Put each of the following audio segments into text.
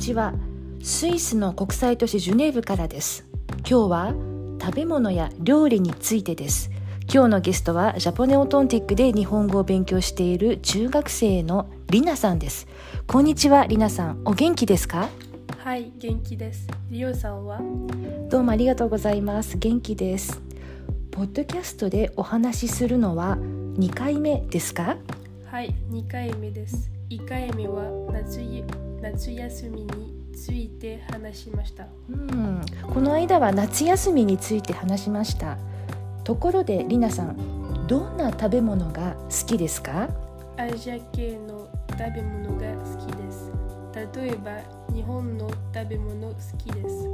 ちは。スイスの国際都市ジュネーブからです。今日は食べ物や料理についてです。今日のゲストはジャポネオトンティックで日本語を勉強している中学生のりなさんです。こんにちはりなさん。お元気ですか？はい元気です。りおさんは？どうもありがとうございます。元気です。ポッドキャストでお話しするのは2回目ですか？はい2回目です1回目は夏夏休みについて話しました。うん。この間は夏休みについて話しました。ところでりなさんどんな食べ物が好きですか？アジア系の食べ物が好きです。例えば日本の食べ物好きです。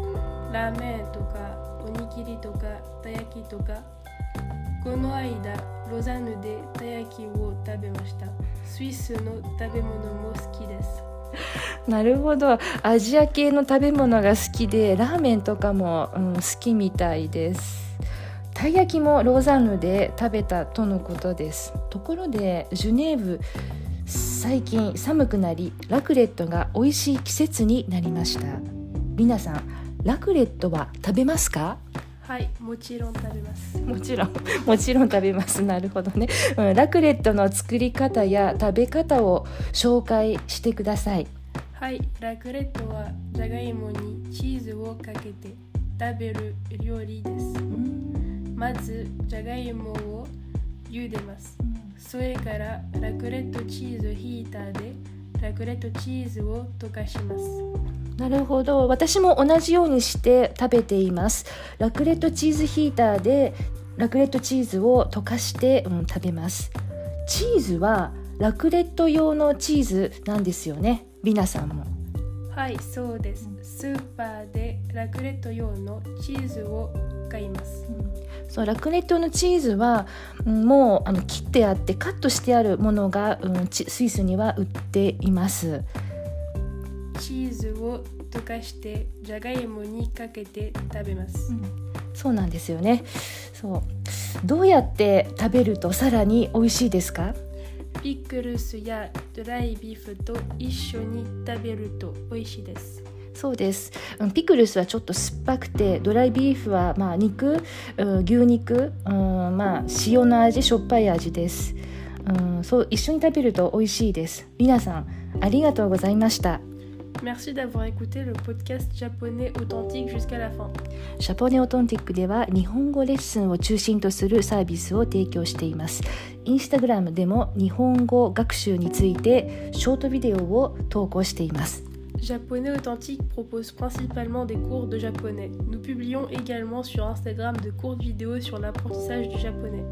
ラーメンとかおにぎりとかた焼きとかこの間ロザンヌでた焼きを食べましたスイスの食べ物も好きですなるほどアジア系の食べ物が好きでラーメンとかも、うん、好きみたいですたい焼きもローザンヌで食べたとのことですところでジュネーブ最近寒くなりラクレットが美味しい季節になりました皆さんラクレットは食べますかはいもちろん食べます。もちろん。もちろん食べます。なるほどね、うん、ラクレットの作り方や食べ方を紹介してください。はいラクレットはじゃがいもにチーズをかけて食べる料理です、まずじゃがいもを茹でます、それからラクレットチーズヒーターでラクレットチーズを溶かしますなるほど。私も同じようにして食べています。ラクレットチーズヒーターでラクレットチーズを溶かして、うん、食べます。チーズはラクレット用のチーズなんですよね。りなさんも。はいそうです。スーパーでラクレット用のチーズを買います、うん、そうラクレットのチーズは、うん、もうあの切ってあってカットしてあるものが、うん、スイスには売っていますチーズを溶かしてじゃがいもにかけて食べます、うん、そうなんですよね。そう。どうやって食べるとさらに美味しいですか？ピクルスやドライビーフと一緒に食べると美味しいです。そうです。ピクルスはちょっと酸っぱくてドライビーフはまあ肉、牛肉、うん、まあ塩の味しょっぱい味です、うん、そう一緒に食べると美味しいです。皆さんありがとうございました Merci d'avoir écouté le podcast japonais authentique jusqu'à la fin. ジャポネオトンティックでは日本語レッスンを中心とするサービスを提供しています。インスタグラムでも日本語学習についてショートビデオを投稿しています。Japonais Authentique propose principalement des cours de japonais. Nous publions également sur Instagram de courtes vidéos sur l'apprentissage du japonais.